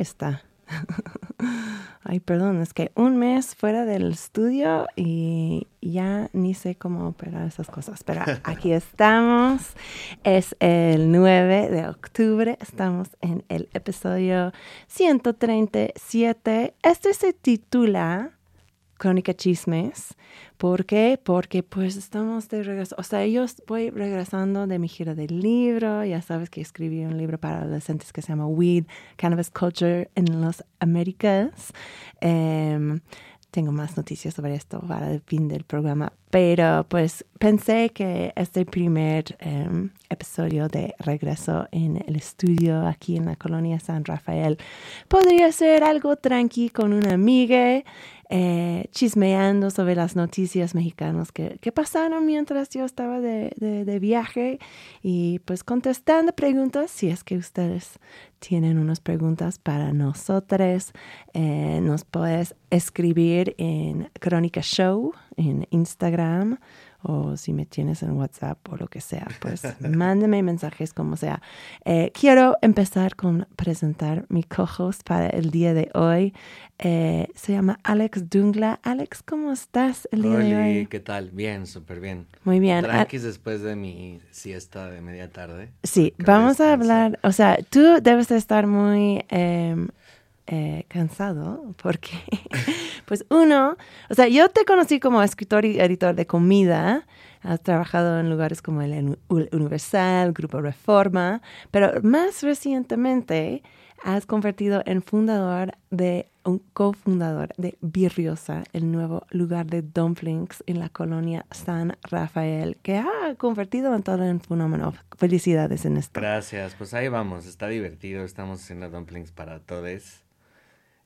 está. Ay, perdón, es que un mes fuera del estudio y ya ni sé cómo operar esas cosas. Pero aquí estamos. Es el 9 de octubre. Estamos en el episodio 137. Este se titula Crónica Chismes. ¿Por qué? Porque pues estamos de regreso. O sea, yo voy regresando de mi gira del libro. Ya sabes que escribí un libro para adolescentes que se llama Weed, Cannabis Culture en las Américas. Em, tengo más noticias sobre esto para el fin del programa, pero pues pensé que este primer em, episodio de regreso en el estudio aquí en la colonia San Rafael podría ser algo tranqui con una amiga eh, chismeando sobre las noticias mexicanas que, pasaron mientras yo estaba de, de, viaje y pues contestando preguntas si es que ustedes tienen unas preguntas para nosotros. Eh, nos puedes escribir en Crónica Show en Instagram o si me tienes en WhatsApp o lo que sea, pues mándeme mensajes como sea. Eh, quiero empezar con presentar mi co-host para el día de hoy. Eh, se llama Alex Dungla. Alex, ¿cómo estás el día de hoy? ¿qué tal? Bien, súper bien. Muy bien. Tranquis después de mi siesta de media tarde. Sí, vamos a hablar, o sea, tú debes de estar muy... Em, eh, cansado porque, pues uno, o sea, yo te conocí como escritor y editor de comida, has trabajado en lugares como el Universal, Grupo Reforma, pero más recientemente has convertido en fundador de un cofundador de Birriosa, el nuevo lugar de dumplings en la colonia San Rafael, que ha convertido en todo un fenómeno. Felicidades en esto. Gracias, pues ahí vamos, está divertido, estamos haciendo dumplings para todos.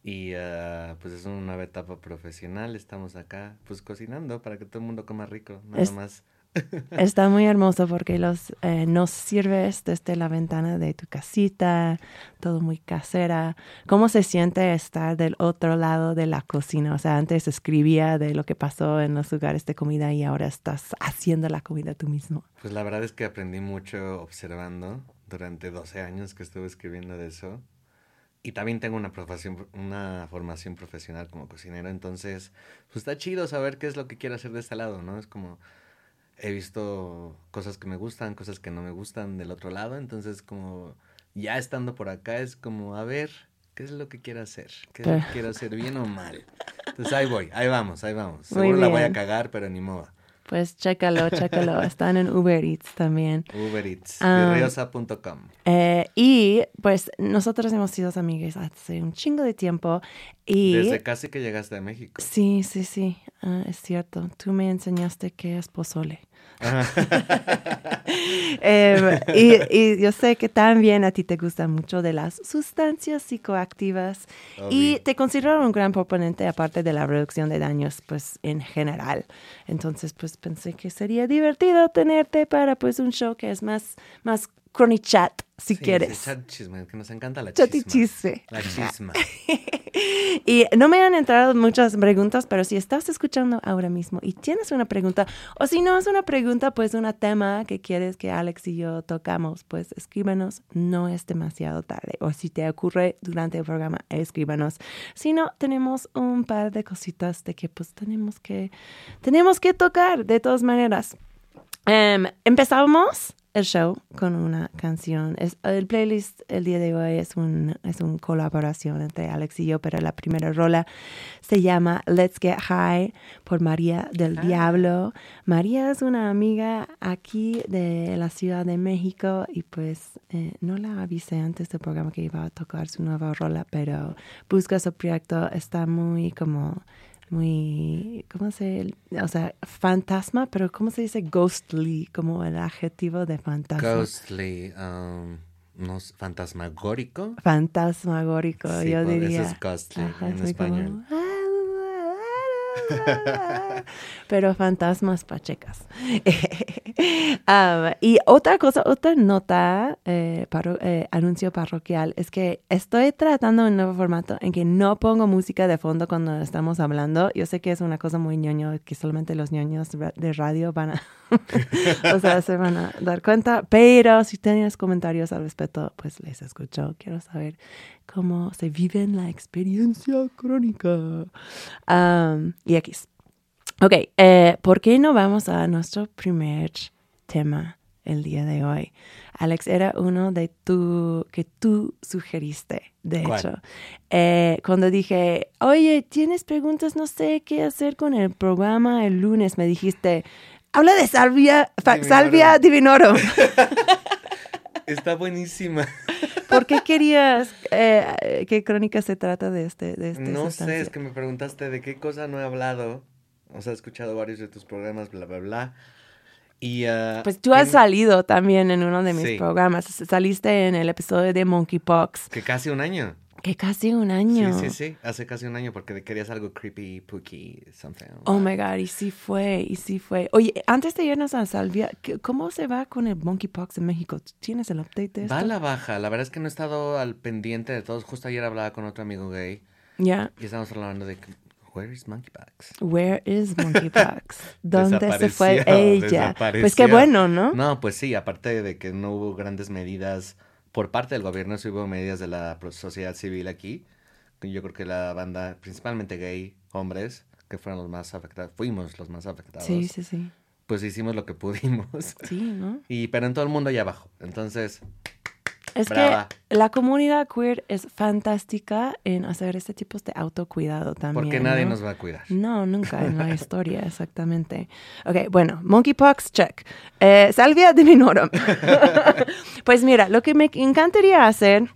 Y uh, pues es una nueva etapa profesional, estamos acá pues cocinando para que todo el mundo coma rico, nada más. Está muy hermoso porque los, eh, nos sirves desde la ventana de tu casita, todo muy casera. ¿Cómo se siente estar del otro lado de la cocina? O sea, antes escribía de lo que pasó en los lugares de comida y ahora estás haciendo la comida tú mismo. Pues la verdad es que aprendí mucho observando durante 12 años que estuve escribiendo de eso. Y también tengo una, profesión, una formación profesional como cocinero, entonces, pues está chido saber qué es lo que quiero hacer de este lado, ¿no? Es como he visto cosas que me gustan, cosas que no me gustan del otro lado, entonces como ya estando por acá es como, a ver, ¿qué es lo que quiero hacer? ¿Qué es lo que quiero hacer, bien o mal? Entonces ahí voy, ahí vamos, ahí vamos. Seguro la voy a cagar, pero ni modo. Pues chécalo, chécalo. Están en Uber Eats también. Uber Eats, um, eh, y pues nosotros hemos sido amigas hace un chingo de tiempo. Y, Desde casi que llegaste a México. Sí, sí, sí, ah, es cierto. Tú me enseñaste que es pozole. Em, y, yo sé que también a ti te gustan mucho de las sustancias psicoactivas y te considero un gran proponente aparte de la reducción de daños pues en general. Entonces pues pensé que sería divertido tenerte para pues un show que es más, más chat si quieres. Chat chisme, que nos encanta la chisma. chisme. La chisma. y no me han entrado muchas preguntas, pero si estás escuchando ahora mismo y tienes una pregunta, o si no es una pregunta, pues un tema que quieres que Alex y yo tocamos, pues escríbanos, no es demasiado tarde. O si te ocurre durante el programa, escríbanos. Si no, tenemos un par de cositas de que pues tenemos que, tenemos que tocar de todas maneras. Um, empezamos el show con una canción. Es, el playlist el día de hoy es un es una colaboración entre Alex y yo, pero la primera rola se llama Let's Get High por María del ah. Diablo. María es una amiga aquí de la Ciudad de México y pues eh, no la avisé antes del programa que iba a tocar su nueva rola, pero busca su proyecto, está muy como muy, ¿cómo se, o sea, fantasma, pero ¿cómo se dice ghostly, como el adjetivo de fantasma? Ghostly, um, no, fantasmagórico. Fantasmagórico, yo pues, diría. Eso es ghostly en español. Pero fantasmas pachecas. Y otra cosa, otra nota, eh, eh, anuncio parroquial, es que estoy tratando un nuevo formato en que no pongo música de fondo cuando estamos hablando. Yo sé que es una cosa muy ñoño, que solamente los ñoños de radio van a, o sea, se van a dar cuenta, pero si tienes comentarios al respecto, pues les escucho. Quiero saber cómo se vive en la experiencia crónica. y aquí. Ok, eh, ¿por qué no vamos a nuestro primer tema el día de hoy? Alex, era uno de tu que tú sugeriste, de hecho. Eh, cuando dije, oye, ¿tienes preguntas? No sé qué hacer con el programa el lunes. Me dijiste, habla de salvia, salvia divinorum. Está buenísima. ¿Por qué querías? Eh, ¿Qué crónica se trata de este? De este no sé, es que me preguntaste de qué cosa no he hablado. O sea, he escuchado varios de tus programas, bla, bla, bla. Y, uh, pues tú has salido también en uno de mis programas. Saliste en el episodio de Monkeypox. Que casi un año. Que casi un año. Sí, sí, sí. Hace casi un año porque querías algo creepy, pooky, something. Oh my God, y sí fue, y sí fue. Oye, antes de irnos a Salvia, ¿cómo se va con el monkeypox en México? ¿Tienes el update de esto? Va a la baja. La verdad es que no he estado al pendiente de todos. Justo ayer hablaba con otro amigo gay. Ya. Y estábamos hablando de Where is monkeypox? Where is monkeypox? ¿Dónde se fue ella? Pues qué bueno, ¿no? No, pues sí, aparte de que no hubo grandes medidas por parte del gobierno sí hubo medidas de la sociedad civil aquí. Yo creo que la banda, principalmente gay, hombres, que fueron los más afectados, fuimos los más afectados. Sí, sí, sí. Pues hicimos lo que pudimos. Sí, ¿no? Y, pero en todo el mundo allá abajo. Entonces, Es Brava. que la comunidad queer es fantástica en hacer este tipo de autocuidado también. Porque nadie ¿no? nos va a cuidar. No, nunca en la historia, exactamente. Ok, bueno, monkeypox, check. Eh, salvia divinorum. pues mira, lo que me encantaría hacer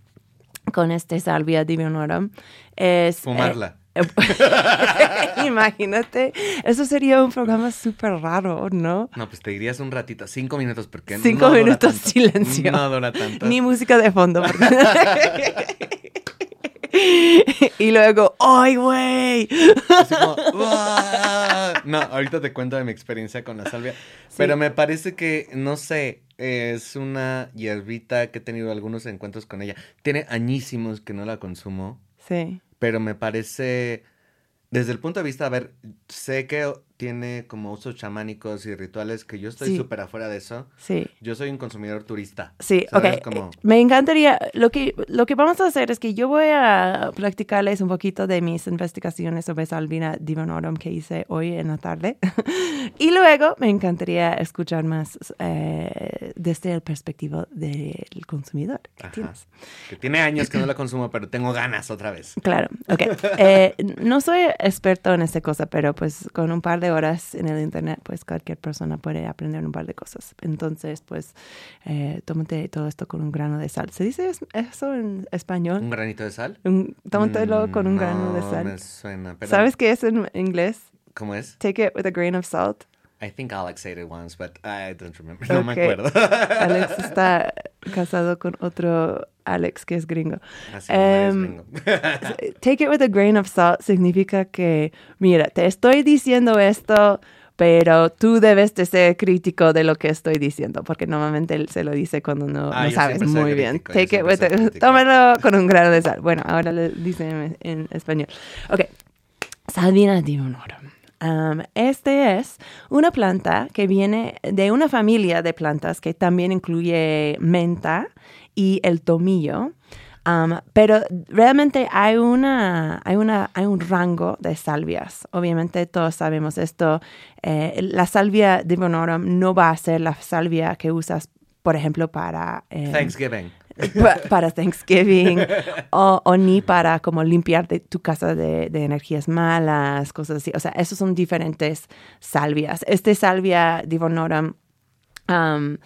con este salvia divinorum es... eh, Fumarla. Imagínate, eso sería un programa súper raro, ¿no? No, pues te dirías un ratito, cinco minutos, porque Cinco no minutos tanto. silencio. No dura tanto. Ni música de fondo. porque- y luego, ¡ay, güey! No, ahorita te cuento de mi experiencia con la salvia. Pero me parece que, no sé, es una hierbita que he tenido algunos encuentros con ella. Tiene añísimos que no la consumo, Sí, pero me parece, desde el punto de vista, a ver, sé que tiene como usos chamánicos y rituales que yo estoy Sí. súper afuera de eso. sí. Yo soy un consumidor turista. Sí, ¿sabes? ok. Como- Me encantaría, lo que, lo que vamos a hacer es que yo voy a practicarles un poquito de mis investigaciones sobre Salvina divinorum que hice hoy en la tarde. y luego me encantaría escuchar más eh, desde el perspectiva del consumidor. Que tiene años que no la consumo, pero tengo ganas otra vez. Claro, ok. Eh, no soy experto en esta cosa, pero pues con un par de horas en el internet, pues cualquier persona puede aprender un par de cosas. Entonces, pues, eh, tómate todo esto con un grano de sal. ¿Se dice es- eso en español? ¿Un granito de sal? Un, tómatelo con un Mm, grano de no sal. me suena, pero ¿Sabes qué es en inglés? ¿Cómo es? Take it with a grain of salt. I think Alex said it once, but I don't remember. No me acuerdo. Alex está casado con otro Alex que es gringo. Así no es Em, gringo. Take it with a grain of salt significa que, mira, te estoy diciendo esto, pero tú debes de ser crítico de lo que estoy diciendo, porque normalmente él se lo dice cuando no, Ah, no sabes muy bien. crítico, Take it with a, tómalo con un grano de sal. Bueno, ahora le dicen en, en español. Ok, Salvina divinorum. Um, este es una planta que viene de una familia de plantas que también incluye menta y el tomillo. Pero realmente hay, una, hay, una, hay un rango de salvias. Obviamente todos sabemos esto. Eh, la salvia divinorum no va a ser la salvia que usas, por ejemplo, para... eh, Thanksgiving. Pa- para Thanksgiving o, ni para como limpiar tu casa de, energías malas, cosas así. O sea, esos son diferentes salvias. Este salvia divinorum um,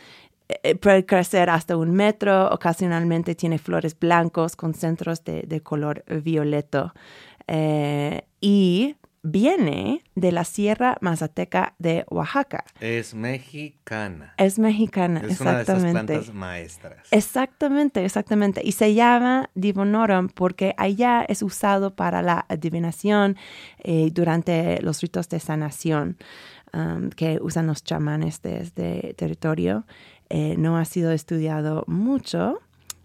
eh, puede crecer hasta un metro, ocasionalmente tiene flores blancos con centros de, de color violeto Eh, y viene de la Sierra Mazateca de Oaxaca. Es mexicana. Es mexicana, Es una de esas plantas maestras. Exactamente, exactamente. Y se llama Divinorum porque allá es usado para la adivinación eh, durante los ritos de sanación um, que usan los chamanes de este territorio. Eh, no ha sido estudiado mucho.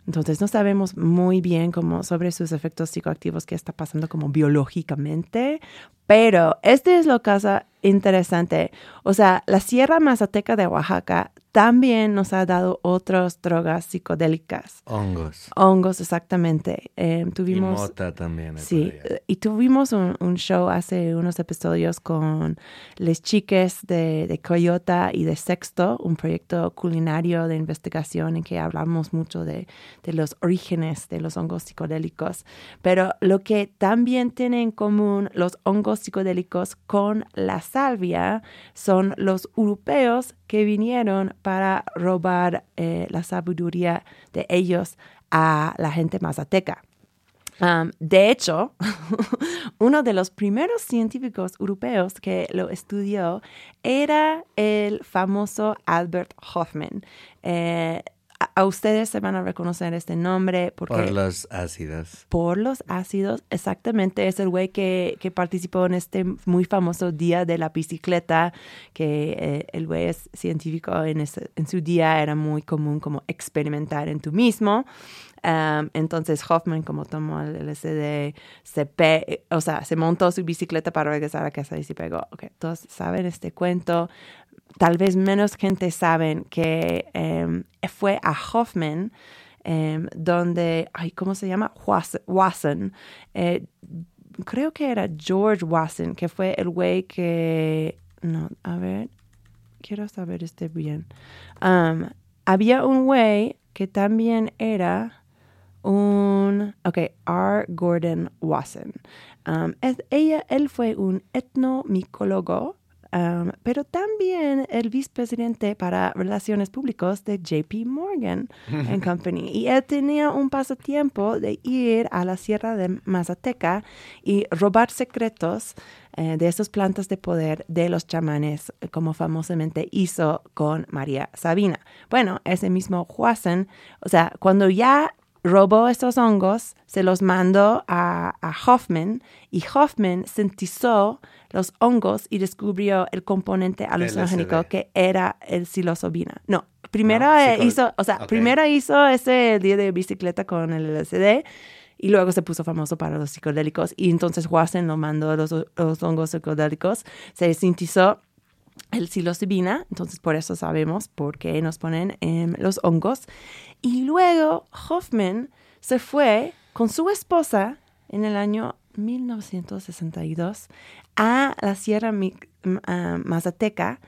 Entonces no sabemos muy bien cómo sobre sus efectos psicoactivos que está pasando como biológicamente, pero este es lo que hace interesante. O sea, la Sierra Mazateca de Oaxaca también nos ha dado otras drogas psicodélicas. Hongos. Hongos, exactamente. Eh, Y tuvimos... mota también. Sí, y tuvimos un, un show hace unos episodios con les chiques de, de Coyota y de Sexto, un proyecto culinario de investigación en que hablamos mucho de, de los orígenes de los hongos psicodélicos. Pero lo que también tienen en común los hongos psicodélicos con la salvia son los europeos que vinieron para robar eh, la sabiduría de ellos a la gente mazateca. De hecho, uno de los primeros científicos europeos que lo estudió era el famoso Albert Hoffman. Eh, a, a ustedes se van a reconocer este nombre porque Por los ácidos. por los ácidos, exactamente, es el güey que, que participó en este muy famoso día de la bicicleta, que eh, el güey es científico, en, ese- en su día era muy común como experimentar en tú mismo. Um, entonces Hoffman como tomó el LSD, se pe o sea, se montó su bicicleta para regresar a casa y se pegó. Ok, todos saben este cuento. Tal vez menos gente saben que em, fue a Hoffman em, donde, ay, ¿cómo se llama? Was- Wasson. Eh, creo que era George Wasson, que fue el güey que, no, a ver, quiero saber este bien. Había un güey que también era un, ok, R. Gordon Wasson. Ella, él fue un etnomicólogo, um, pero también el vicepresidente para relaciones públicas de JP Morgan and Company. Y él tenía un pasatiempo de ir a la Sierra de Mazateca y robar secretos eh, de esas plantas de poder de los chamanes, como famosamente hizo con María Sabina. Bueno, ese mismo Wasson, o sea, cuando ya robó estos hongos, se los mandó a, Hoffman y Hoffman sintetizó los hongos y descubrió el componente alucinogénico que era el psilocibina. No, primero hizo, o sea, primero hizo ese día de bicicleta con el LSD y luego se puso famoso para los psicodélicos y entonces Watson lo mandó los, los hongos psicodélicos, se sintetizó el psilocibina, entonces por eso sabemos por qué nos ponen en los hongos. Y luego Hoffman se fue con su esposa en el año 1962 a la Sierra Mazateca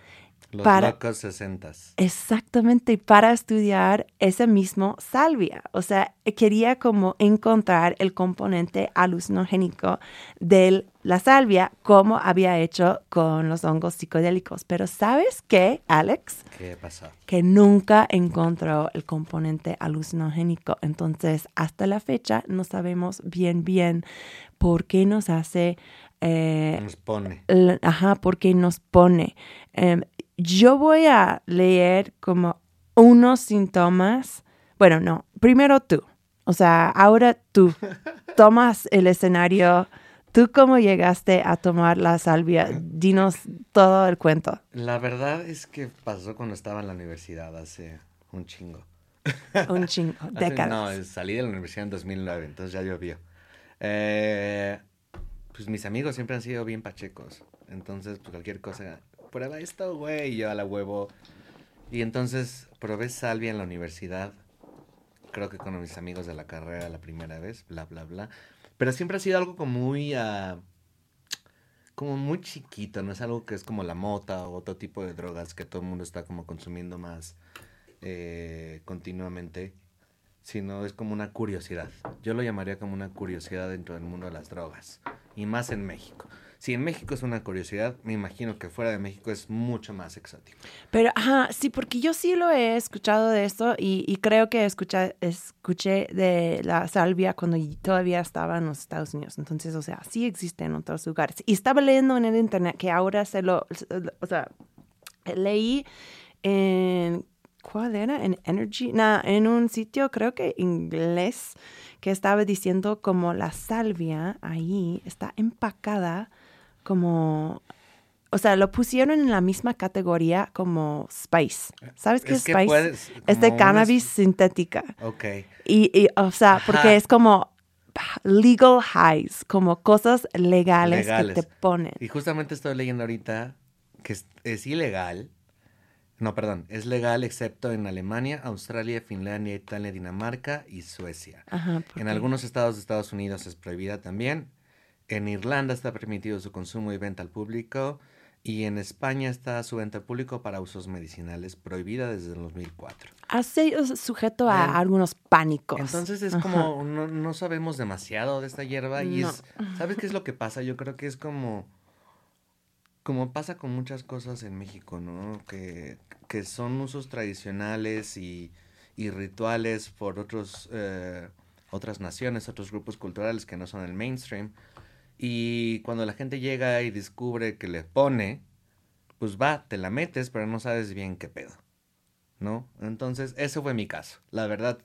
los para, locos sesentas. Exactamente, para estudiar ese mismo salvia. O sea, quería como encontrar el componente alucinogénico de la salvia, como había hecho con los hongos psicodélicos. Pero ¿sabes qué, Alex? ¿Qué pasó? Que nunca encontró el componente alucinogénico. Entonces, hasta la fecha no sabemos bien, bien por qué nos hace... Eh, nos pone. Ajá, porque nos pone. Em, yo voy a leer como unos síntomas. Bueno, no, primero tú. O sea, ahora tú tomas el escenario. ¿Tú cómo llegaste a tomar la salvia? Dinos todo el cuento. La verdad es que pasó cuando estaba en la universidad hace un chingo. Un chingo, décadas. no, salí de la universidad en 2009, entonces ya llovió. Eh, pues mis amigos siempre han sido bien pachecos. Entonces, pues cualquier cosa prueba esto, güey. Y yo a la huevo. Y entonces probé salvia en la universidad. Creo que con mis amigos de la carrera la primera vez, bla, bla, bla. Pero siempre ha sido algo como muy... Uh, como muy chiquito, no es algo que es como la mota o otro tipo de drogas que todo el mundo está como consumiendo más eh, continuamente, sino es como una curiosidad. Yo lo llamaría como una curiosidad dentro del mundo de las drogas, y más en México. Si en México es una curiosidad, me imagino que fuera de México es mucho más exótico. Pero, ajá, sí, porque yo sí lo he escuchado de esto y, creo que escuché, escuché de la salvia cuando todavía estaba en los Estados Unidos. Entonces, o sea, sí existe en otros lugares. Y estaba leyendo en el internet que ahora se lo, o sea, leí en ¿cuál era? En Energy, no, en un sitio creo que inglés que estaba diciendo como la salvia ahí está empacada como, o sea, lo pusieron en la misma categoría como Spice. ¿Sabes qué es, Spice? es de cannabis sintética. Ok. Y, o sea, porque es como legal highs, como cosas legales, que te ponen. Y justamente estoy leyendo ahorita que es, ilegal. No, perdón, es legal excepto en Alemania, Australia, Finlandia, Italia, Dinamarca y Suecia. Ajá, en algunos estados de Estados Unidos es prohibida también. En Irlanda está permitido su consumo y venta al público y en España está su venta al público para usos medicinales prohibida desde el 2004. Hace sujeto a algunos pánicos. Entonces es como, no, sabemos demasiado de esta hierba y es, ¿sabes qué es lo que pasa? Yo creo que es como, como pasa con muchas cosas en México, ¿no? Que, que son usos tradicionales y, y rituales por otros, eh, otras naciones, otros grupos culturales que no son el mainstream y cuando la gente llega y descubre que le pone, pues va, te la metes, pero no sabes bien qué pedo. ¿No? Entonces, ese fue mi caso. La verdad,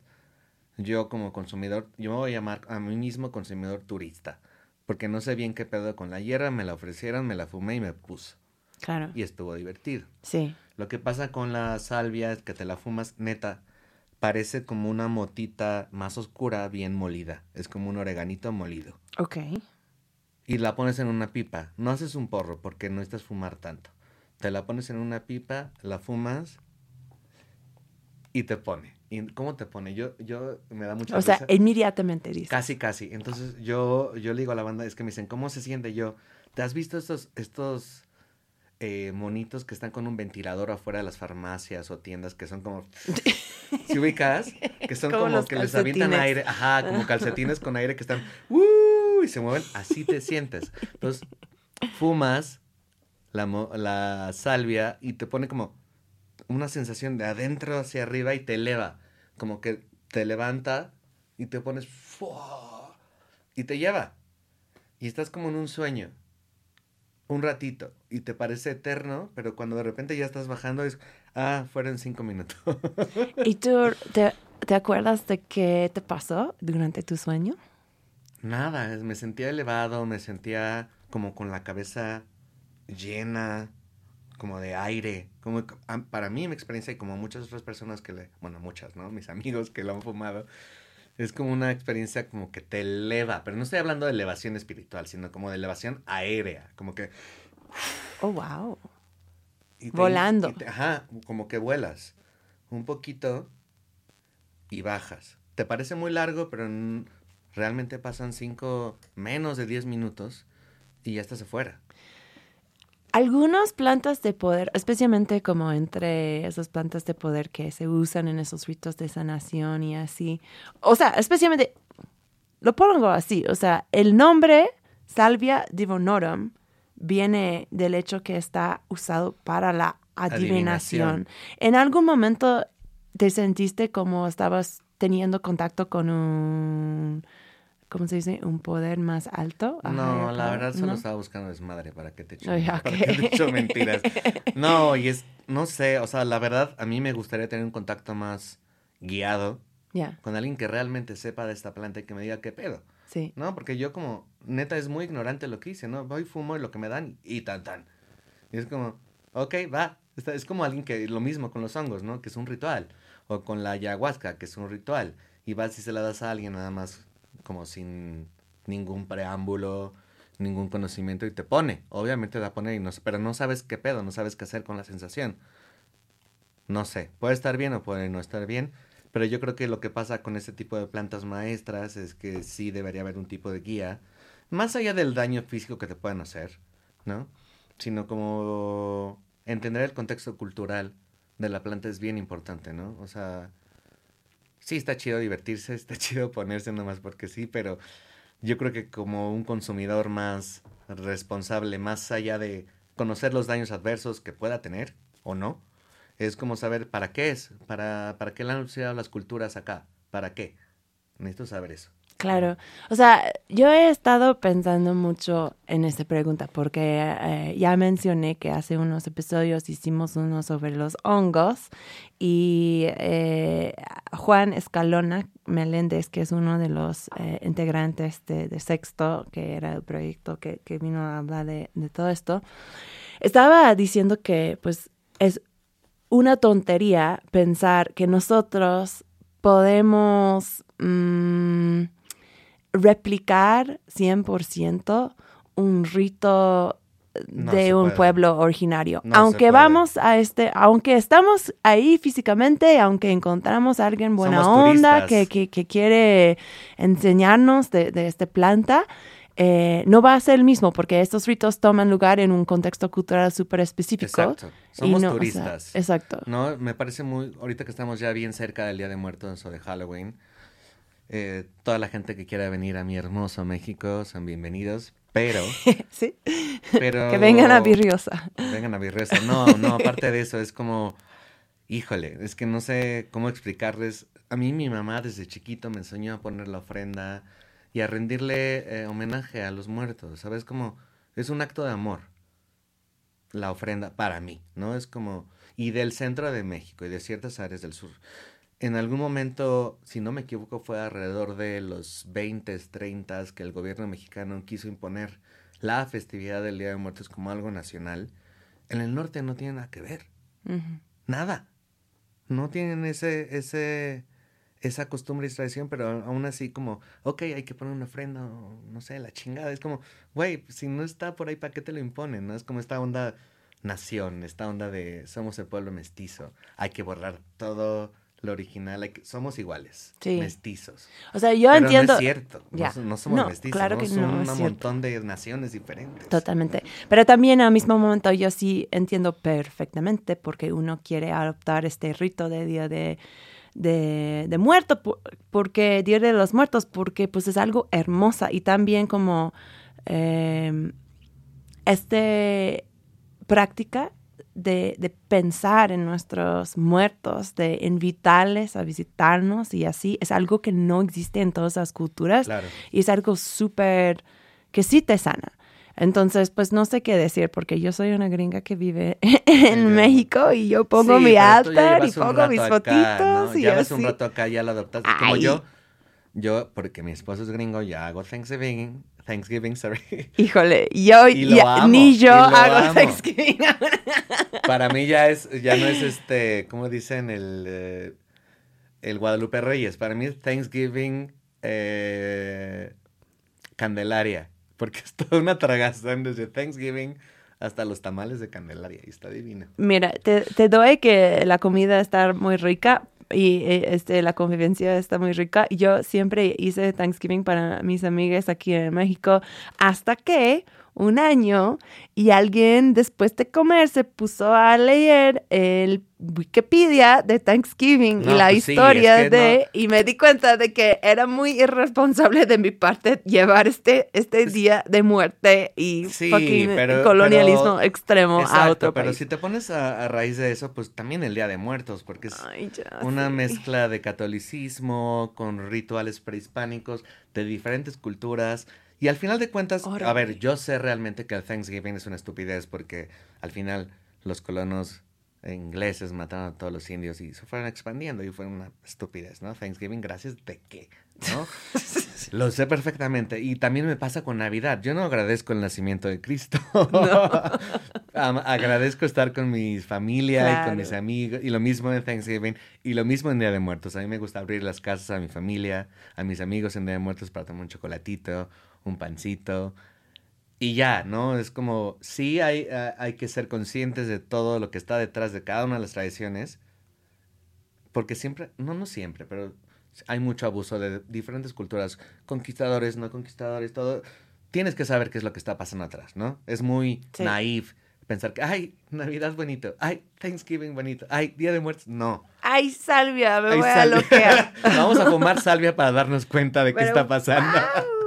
yo como consumidor, yo me voy a llamar a mí mismo consumidor turista. Porque no sé bien qué pedo con la hierba, me la ofrecieron, me la fumé y me puse. Claro. Y estuvo divertido. Sí. Lo que pasa con la salvia es que te la fumas, neta, parece como una motita más oscura, bien molida. Es como un oreganito molido. Ok y la pones en una pipa. No haces un porro porque no estás fumar tanto. Te la pones en una pipa, la fumas y te pone. ¿Y cómo te pone? Yo, yo me da mucha O sea, inmediatamente dice. Casi, casi. Entonces yo, yo le digo a la banda, es que me dicen, ¿cómo se siente yo? ¿Te has visto estos, estos eh, monitos que están con un ventilador afuera de las farmacias o tiendas que son como... ¿Si ubicas? Que son como, que les avientan aire. Ajá, como calcetines con aire que están... ¡Uh! Y se mueven. Así te sientes. Entonces, fumas la, la salvia y te pone como una sensación de adentro hacia arriba y te eleva. Como que te levanta y te pones... Y te lleva. Y estás como en un sueño un ratito y te parece eterno, pero cuando de repente ya estás bajando es, ah, fueron cinco minutos. ¿Y tú te, te, acuerdas de qué te pasó durante tu sueño? Nada, me sentía elevado, me sentía como con la cabeza llena, como de aire. Como para mí, mi experiencia y como muchas otras personas que le, bueno, muchas, ¿no? Mis amigos que lo han fumado, es como una experiencia como que te eleva, pero no estoy hablando de elevación espiritual, sino como de elevación aérea, como que... Oh, wow. Volando. ajá, como que vuelas un poquito y bajas. Te parece muy largo, pero realmente pasan cinco, menos de diez minutos y ya estás afuera. Algunas plantas de poder, especialmente como entre esas plantas de poder que se usan en esos ritos de sanación y así. O sea, especialmente, lo pongo así, o sea, el nombre Salvia divonorum viene del hecho que está usado para la adivinación. ¿En algún momento te sentiste como estabas teniendo contacto con un ¿cómo se dice? Un poder más alto. No, la verdad solo estaba buscando desmadre para que te eche, mentiras. No, y es, no sé, o sea, la verdad a mí me gustaría tener un contacto más guiado con alguien que realmente sepa de esta planta y que me diga qué pedo. Sí. No, porque yo como, neta, es muy ignorante lo que hice, ¿no? Voy, fumo y lo que me dan y tan, tan. Y es como, ok, va. Es como alguien que, lo mismo con los hongos, ¿no? Que es un ritual. O con la ayahuasca, que es un ritual. Y vas y se la das a alguien nada más como sin ningún preámbulo, ningún conocimiento y te pone. Obviamente te va a poner, y no, pero no sabes qué pedo, no sabes qué hacer con la sensación. No sé, puede estar bien o puede no estar bien, pero yo creo que lo que pasa con este tipo de plantas maestras es que sí debería haber un tipo de guía, más allá del daño físico que te puedan hacer, ¿no? Sino como entender el contexto cultural de la planta es bien importante, ¿no? O sea, sí está chido divertirse, está chido ponerse nomás porque sí, pero yo creo que como un consumidor más responsable, más allá de conocer los daños adversos que pueda tener o no, es como saber para qué es, para, para qué le han las culturas acá, para qué. Necesito saber eso. Claro, o sea, yo he estado pensando mucho en esta pregunta porque eh, ya mencioné que hace unos episodios hicimos uno sobre los hongos y eh, Juan Escalona Meléndez, que es uno de los eh, integrantes de, Sexto, que era el proyecto que, que vino a hablar de, todo esto, estaba diciendo que pues es una tontería pensar que nosotros podemos... Mmm, replicar 100% un rito de un pueblo originario. aunque vamos a este, aunque estamos ahí físicamente, aunque encontramos a alguien buena onda que, que, quiere enseñarnos de, de esta planta, eh, no va a ser el mismo porque estos ritos toman lugar en un contexto cultural súper específico. Exacto. Somos turistas. exacto. No, me parece muy, ahorita que estamos ya bien cerca del Día de Muertos o de Halloween, eh, toda la gente que quiera venir a mi hermoso México son bienvenidos, pero... sí. Pero, que vengan a Virriosa. Vengan a Virriosa. No, no, aparte de eso, es como... Híjole, es que no sé cómo explicarles. A mí mi mamá desde chiquito me enseñó a poner la ofrenda y a rendirle eh, homenaje a los muertos, ¿sabes? Como es un acto de amor. La ofrenda para mí, ¿no? Es como... Y del centro de México y de ciertas áreas del sur en algún momento, si no me equivoco, fue alrededor de los 20, 30 que el gobierno mexicano quiso imponer la festividad del Día de Muertos como algo nacional. En el norte no tiene nada que ver. Nada. No tienen ese, ese, esa costumbre y tradición, pero aún así como, ok, hay que poner una ofrenda, no sé, la chingada. Es como, güey, si no está por ahí, ¿para qué te lo imponen? ¿No? Es como esta onda nación, esta onda de somos el pueblo mestizo. Hay que borrar todo lo original, like, somos iguales, Sí. mestizos. O sea, yo Pero entiendo. no es cierto, no somos No, mestizos, claro que somos no, un montón de naciones diferentes. Totalmente. Pero también al mismo momento yo sí entiendo perfectamente porque uno quiere adoptar este rito de Día de, de, de porque Día de los Muertos, porque pues es algo hermosa y también como eh, este práctica de, de pensar en nuestros muertos, de invitarles a visitarnos y así, es algo que no existe en todas las culturas Claro. y es algo súper que sí te sana. Entonces, pues no sé qué decir, porque yo soy una gringa que vive en Ya. México y yo pongo Sí, mi altar y pongo mis acá, fotitos ¿no? y Ya vas un rato acá, ya lo adoptaste. Como yo, yo, porque mi esposo es gringo, ya hago Thanksgiving, Thanksgiving, sorry. Híjole, yo ya- amo, ni yo hago amo. Thanksgiving. Para mí ya es, ya no es este, ¿cómo dicen? El, eh, el Guadalupe Reyes. Para mí es Thanksgiving eh, Candelaria. Porque es toda una tragazón desde Thanksgiving hasta los tamales de Candelaria. Y está divino. Mira, te, te doy que la comida está muy rica y eh, este, la convivencia está muy rica. Yo siempre hice Thanksgiving para mis amigas aquí en México hasta que un año y alguien después de comer se puso a leer el Wikipedia de Thanksgiving y la pues sí, historia es que de y me di cuenta de que era muy irresponsable de mi parte llevar este este día de muerte y Sí, fucking pero- colonialismo pero- extremo a Exacto, otro pero país. si te pones a, a raíz de eso, pues también el Día de Muertos, porque es Ay, una mezcla de catolicismo con rituales prehispánicos de diferentes culturas. Y al final de cuentas, a ver, yo sé realmente que el Thanksgiving es una estupidez porque al final los colonos ingleses mataron a todos los indios y se fueron expandiendo y fue una estupidez, ¿no? Thanksgiving, gracias de qué, ¿no? Lo sé perfectamente. Y también me pasa con Navidad. Yo no agradezco el nacimiento de Cristo. Am- agradezco estar con mi familia y con mis amigos. Y lo mismo en Thanksgiving. Y lo mismo en Día de Muertos. A mí me gusta abrir las casas a mi familia, a mis amigos en Día de Muertos para tomar un chocolatito, un pancito. Y ya, ¿no? Es como, sí hay, ah, hay que ser conscientes de todo lo que está detrás de cada una de las tradiciones. Porque siempre, no, no siempre, pero hay mucho abuso de diferentes culturas, conquistadores, no conquistadores, todo. Tienes que saber qué es lo que está pasando atrás, ¿no? Es muy Sí. naif pensar que, ay, Navidad bonito, ay, Thanksgiving bonito, ay, Día de Muertos. No. Ay, salvia, me Ay, voy a loquear. Vamos a fumar salvia para darnos cuenta de qué está pasando. ¡guau!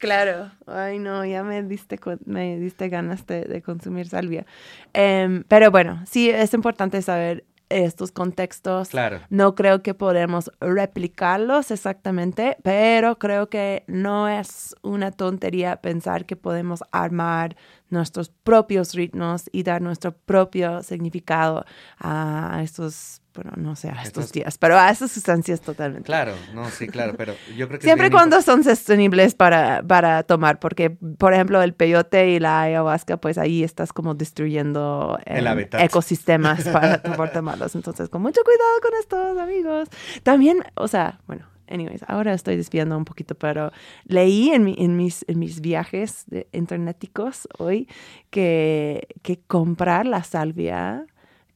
Claro. Ay, no, ya me diste, me diste ganas de, de consumir salvia. Em, pero bueno, sí, es importante saber estos contextos. Claro. No creo que podemos replicarlos exactamente, pero creo que no es una tontería pensar que podemos armar nuestros propios ritmos y dar nuestro propio significado a estos, bueno, no sé, a estos días, pero a esas sustancias totalmente. Claro, no, sí, claro, pero yo creo que... Siempre y cuando son sostenibles para, para tomar, porque, por ejemplo, el peyote y la ayahuasca, pues ahí estás como destruyendo El em, hábitat. ecosistemas para, por tomarlos. Entonces, con mucho cuidado con estos, amigos. También, o sea, bueno, anyways, ahora estoy desviando un poquito, pero leí en, mi- en, mis, en mis viajes de, interneticos hoy que, que comprar la salvia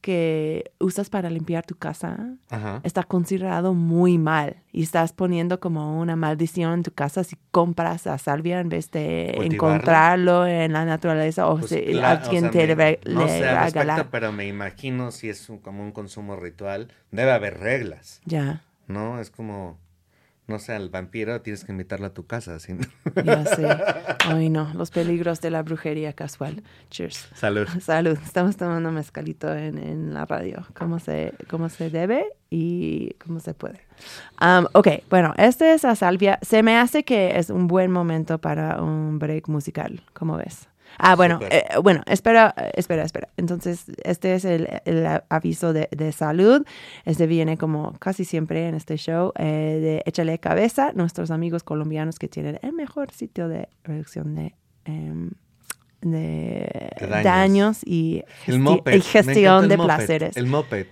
que usas para limpiar tu casa Ajá. está considerado muy mal y estás poniendo como una maldición en tu casa si compras la salvia en vez de Cultivarla. encontrarlo en la naturaleza o Pues si claro, o alguien sea, te me- debe no le respecto, pero me imagino si es un- como un consumo ritual, debe haber reglas, Ya, ¿no? Es como, no sé, al vampiro tienes que invitarlo a tu casa. Sin... ya sé. Ay, no, los peligros de la brujería casual. Cheers. Salud. Salud, estamos tomando mezcalito en, en la radio, como se, como se debe y como se puede. Um, ok, bueno, esta es la salvia. Se me hace que es un buen momento para un break musical, ¿cómo ves? Ah, bueno, eh, bueno, espera, espera, espera. Entonces, este es el, el aviso de, de salud. Este viene como casi siempre en este show eh, de Échale Cabeza, nuestros amigos colombianos que tienen el mejor sitio de reducción de, em, de De daños. daños. y, El gesti- moped. y me gestión el de placeres. El moped.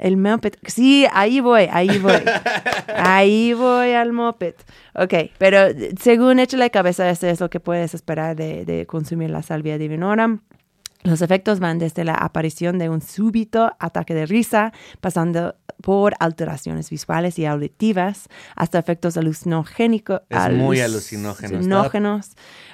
El moped. Sí, ahí voy, ahí voy. ahí voy al moped. Ok, pero según Échale Cabeza, este es lo que puedes esperar de, de consumir la salvia divinorum. Los efectos van desde la aparición de un súbito ataque de risa, pasando por alteraciones visuales y auditivas, hasta efectos alucinogénicos. Es muy alucinógeno. Alucinógenos.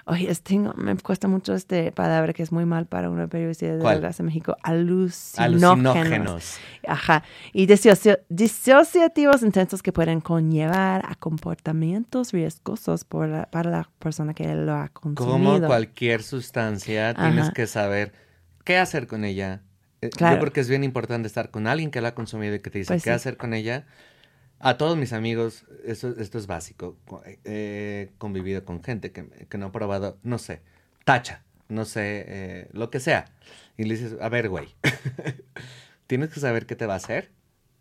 Oye, es- tengo- me cuesta mucho esta palabra que es muy mal para una periodista de ¿Cuál? drogas en México. Alucinógenos. Alucinógenos. Ajá. Y disocio- disociativos intensos que pueden conllevar a comportamientos riesgosos por la- para la persona que lo ha consumido. Como cualquier sustancia, tienes que saber qué hacer con ella. Eh, Claro. Yo creo que es bien importante estar con alguien que la ha consumido y que te dice Pues qué sí. hacer con ella. A todos mis amigos, eso, esto es básico. Co- He convivido con gente que, que no ha probado, no sé, tacha, no sé, eh, lo que sea. Y le dices, a ver, güey, tienes que saber qué te va a hacer,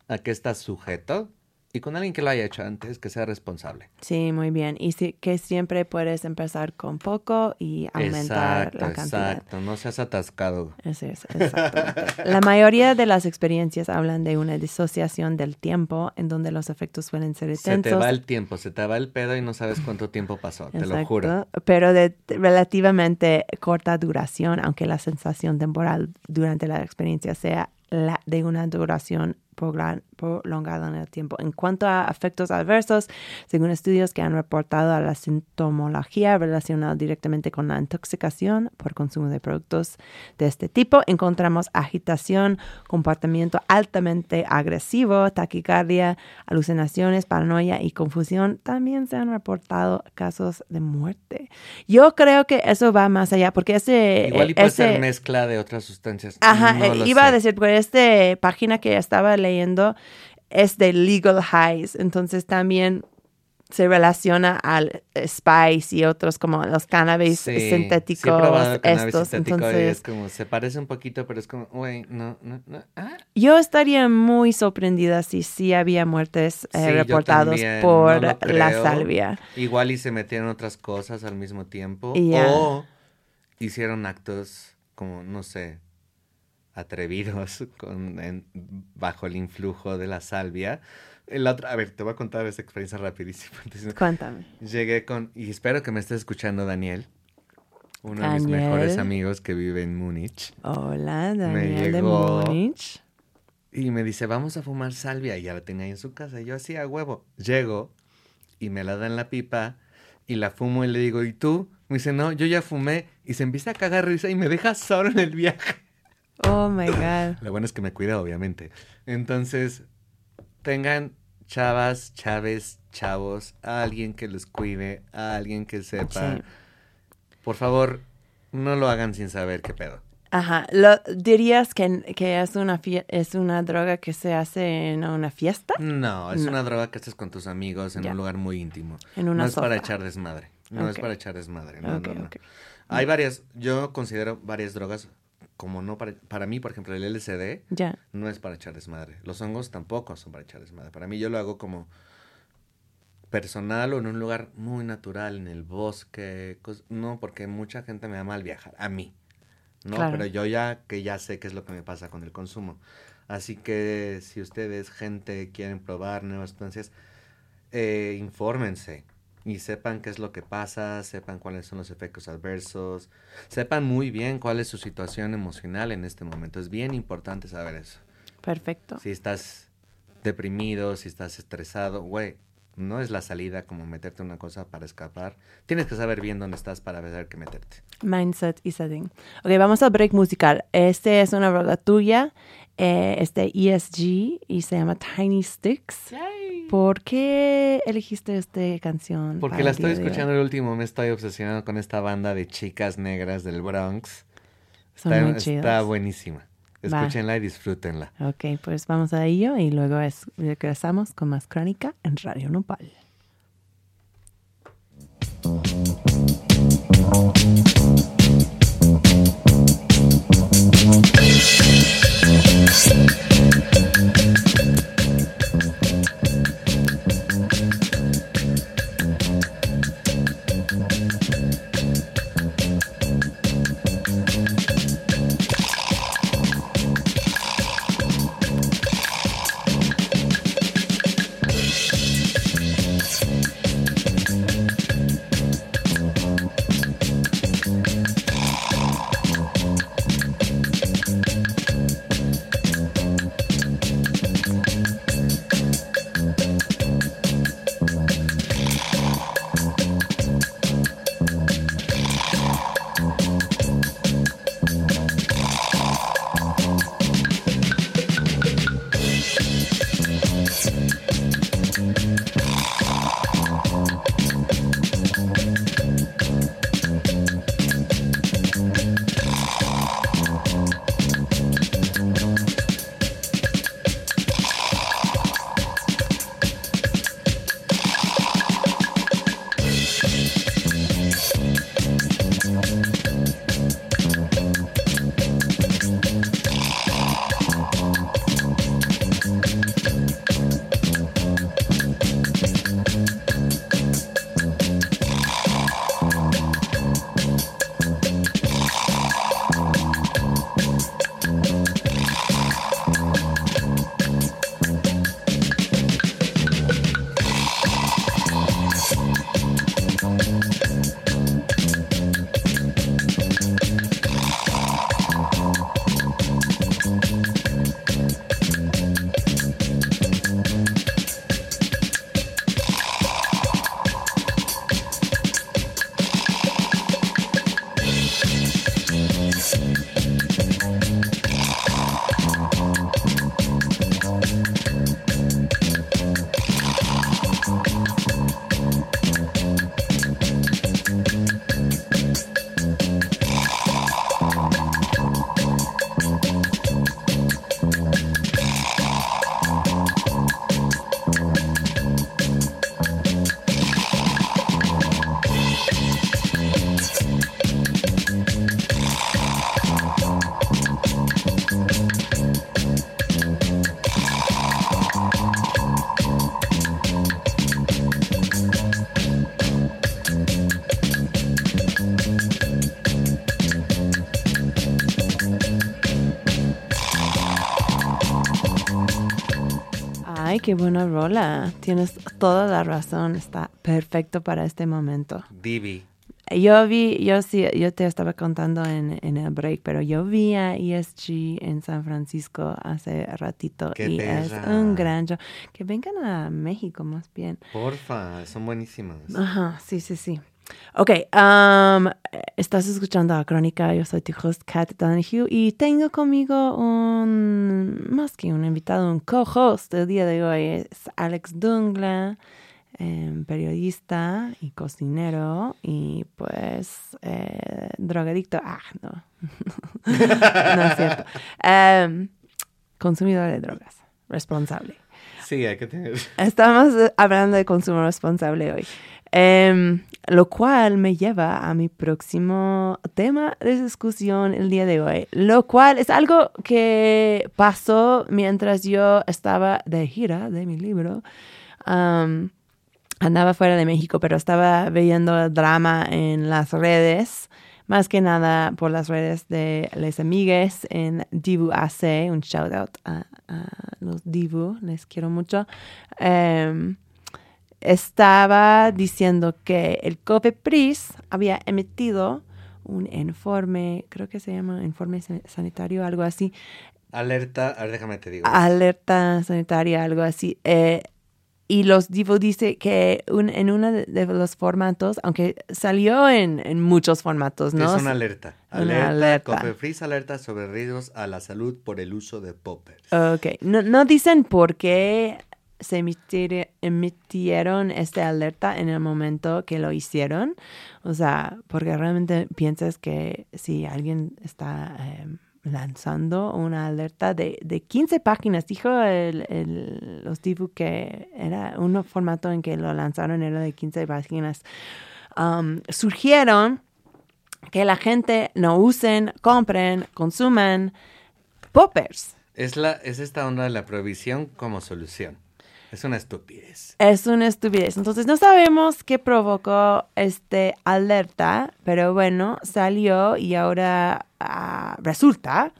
a qué estás sujeto, y con alguien que lo haya hecho antes, que sea responsable. Sí, muy bien. Y sí, que siempre puedes empezar con poco y aumentar exacto, la cantidad. exacto, no seas atascado. Así es, exactamente. La mayoría de las experiencias hablan de una disociación del tiempo en donde los efectos suelen ser Se te intensos. va el tiempo, se te va el pedo y no sabes cuánto tiempo pasó, te lo juro. Exacto, Pero de relativamente corta duración, aunque la sensación temporal durante la experiencia sea la de una duración prolongada en el tiempo. En cuanto a efectos adversos, según estudios que han reportado a la sintomología relacionada directamente con la intoxicación por consumo de productos de este tipo, encontramos agitación, comportamiento altamente agresivo, taquicardia, alucinaciones, paranoia y confusión. También se han reportado casos de muerte. Yo creo que eso va más allá, porque ese... Igual y puede ese- ser mezcla de otras sustancias. Ajá, no eh, iba a sé. decir, pues esta página que estaba leyendo es de Legal Highs, entonces también se relaciona al spice y otros como los cannabis Sí, sintéticos, cannabis estos, sintético entonces es como, se parece un poquito, pero es como, güey, no, no, no. ah. yo estaría muy sorprendida si sí había muertes eh, Sí, reportados por no la salvia. Igual y se metieron otras cosas al mismo tiempo. O hicieron actos como, no sé, atrevidos con, en- bajo el influjo de la salvia. La otra, a ver, te voy a contar esa experiencia rapidísima. Entonces, Cuéntame. Llegué con, y espero que me estés escuchando, Daniel, uno de mis mejores amigos que vive en Múnich. Hola, Daniel de llegó- Múnich. Y me dice, vamos a fumar salvia. Y ya la tenía ahí en su casa. Y yo así a huevo. Llego y me la dan la pipa y la fumo y le digo, ¿y tú? Me dice, no, yo ya fumé. Y se empieza a cagar risa y me deja solo en el viaje. Oh my God. Lo bueno es que me cuida, obviamente. Entonces, tengan chavas, chaves, chavos, a alguien que los cuide, a alguien que sepa. Sí. Por favor, no lo hagan sin saber qué pedo. Ajá, lo, ¿dirías que, que es, una es una droga que se hace en una fiesta? No, es No. una droga que haces con tus amigos en un lugar muy íntimo. En una no es para echar desmadre. No es para echar desmadre. No, Ok, no, no. ok. Hay varias, yo considero varias drogas como no para, para mí, por ejemplo, el LSD Ya, no es para echar desmadre. Los hongos tampoco son para echar desmadre. Para mí yo lo hago como personal o en un lugar muy natural, en el bosque. No, porque mucha gente me da mal viajar. A mí. No, Claro. pero yo ya que ya sé qué es lo que me pasa con el consumo. Así que si ustedes, gente, quieren probar nuevas sustancias, eh, infórmense y sepan qué es lo que pasa, sepan cuáles son los efectos adversos, sepan muy bien cuál es su situación emocional en este momento. Es bien importante saber eso. perfecto. Si estás deprimido, si estás estresado, güey, no es la salida como meterte una cosa para escapar. Tienes que saber bien dónde estás para saber qué meterte. Mindset y setting. Ok, vamos al break musical. Este es una rola tuya, eh, es de ESG y se llama Tiny Sticks. ¿Por qué elegiste esta canción? Porque la estoy escuchando el último, me estoy obsesionado con esta banda de chicas negras del Bronx. Son está, muy está chidas. Va. Escúchenla y disfrútenla. Ok, pues vamos a ello y luego es- regresamos con más crónica en Radio Nopal. Qué buena rola. Tienes toda la razón. Está perfecto para este momento. Divi. Yo vi, yo sí, yo te estaba contando en, en el break, pero yo vi a ESG en San Francisco hace ratito Qué y es un gran show. Que vengan a México más bien. Porfa, son buenísimas. Ajá, sí, sí, sí. Ok, um, estás escuchando a Crónica, yo soy tu host Kat Donahue y tengo conmigo un, más que un invitado, un co-host el día de hoy, es Alex Dungla, em, periodista y cocinero y pues eh, drogadicto, ah, no, no es cierto, Em, consumidor de drogas, responsable. Sí, hay que tener. Estamos hablando de consumo responsable hoy. Em, lo cual me lleva a mi próximo tema de discusión el día de hoy, lo cual es algo que pasó mientras yo estaba de gira de mi libro. Am, andaba fuera de México, pero estaba viendo drama en las redes, más que nada por las redes de les amigues en Divu AC, un shout out a, los Divu, les quiero mucho. Em, estaba diciendo que el COFEPRIS había emitido un informe, creo que se llama informe sa- sanitario, algo así, Alerta, a ver, déjame te digo. alerta sanitaria, algo así. eh, y los Divo dice que un- en uno de, de los formatos, aunque salió en, en muchos formatos, ¿no? Es una alerta. Una Alerta. alerta. Cofepris alerta sobre riesgos a la salud por el uso de poppers. Ok, no, no dicen por qué se emitieron esta alerta en el momento que lo hicieron. O sea, porque realmente piensas que si alguien está eh, lanzando una alerta de, de 15 páginas, dijo el, el- los Divu que era un formato en que lo lanzaron, era de 15 páginas, um, surgieron que la gente no usen, compren, consuman poppers. Es, la, es esta onda de la prohibición como solución. Es una estupidez. Es una estupidez. Entonces no sabemos qué provocó este alerta, pero bueno, salió y ahora ah, resulta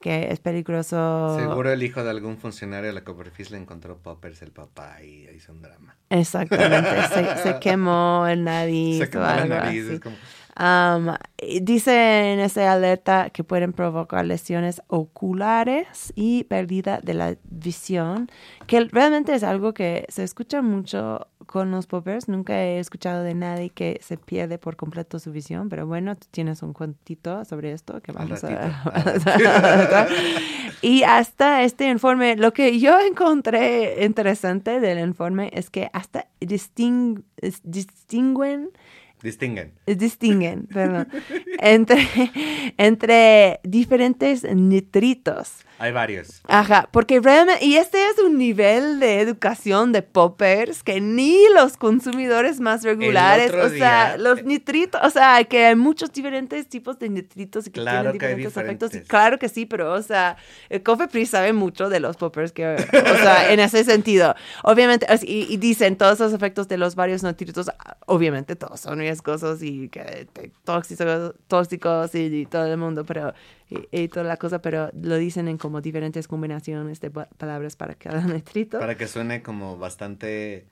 que es peligroso. Seguro el hijo de algún funcionario de la Cofepris le encontró poppers el papá y hizo un drama. Exactamente. se, se quemó el nariz Se o quemó la algo nariz. así. es como- Um, dice en esa alerta que pueden provocar lesiones oculares y pérdida de la visión, que realmente es algo que se escucha mucho con los poppers. Nunca he escuchado de nadie que se pierde por completo su visión, pero bueno, tú tienes un cuentito sobre esto que vamos a... y hasta este informe, lo que yo encontré interesante del informe es que hasta disting- distinguen Distinguen. distinguen, perdón, entre, entre diferentes nitritos. Hay varios. Ajá, porque realmente, y este es un nivel de educación de poppers que ni los consumidores más regulares, o sea, los nitritos, o sea, que hay muchos diferentes tipos de nitritos y que Claro tienen que diferentes efectos. Y diferentes. claro que sí, pero, o sea, el Cofepris sabe mucho de los poppers, que, o sea, en ese sentido. Obviamente, y dicen todos los efectos de los varios nitritos, obviamente todos son riesgosos y que te- tóxicos, tóxicos y, todo el mundo, pero y, y toda la cosa, pero lo dicen en como diferentes combinaciones de pa- palabras para cada nitrito. Para que suene como bastante...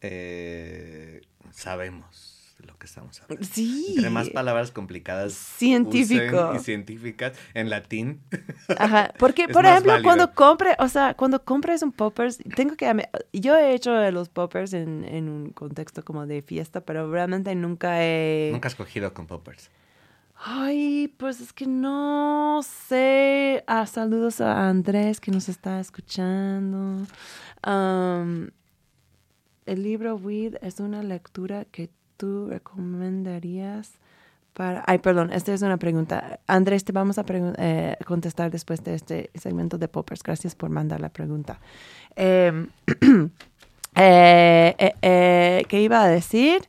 eh, sabemos de lo que estamos hablando. Sí. Entre más palabras complicadas Científico. y científicas en latín. Ajá, porque por ejemplo, válido. cuando compre, o sea, cuando compres un poppers, tengo que, yo he hecho los poppers en, en un contexto como de fiesta, pero realmente nunca he... Nunca has cogido con poppers. Ay, pues es que no sé. Ah, saludos a Andrés que nos está escuchando. El libro Weed es una lectura que tú recomendarías para... Ay, perdón, esta es una pregunta. Andrés, te vamos a eh, contestar después de este segmento de Poppers. Gracias por mandar la pregunta. Em, eh, eh, eh, ¿Qué iba a decir?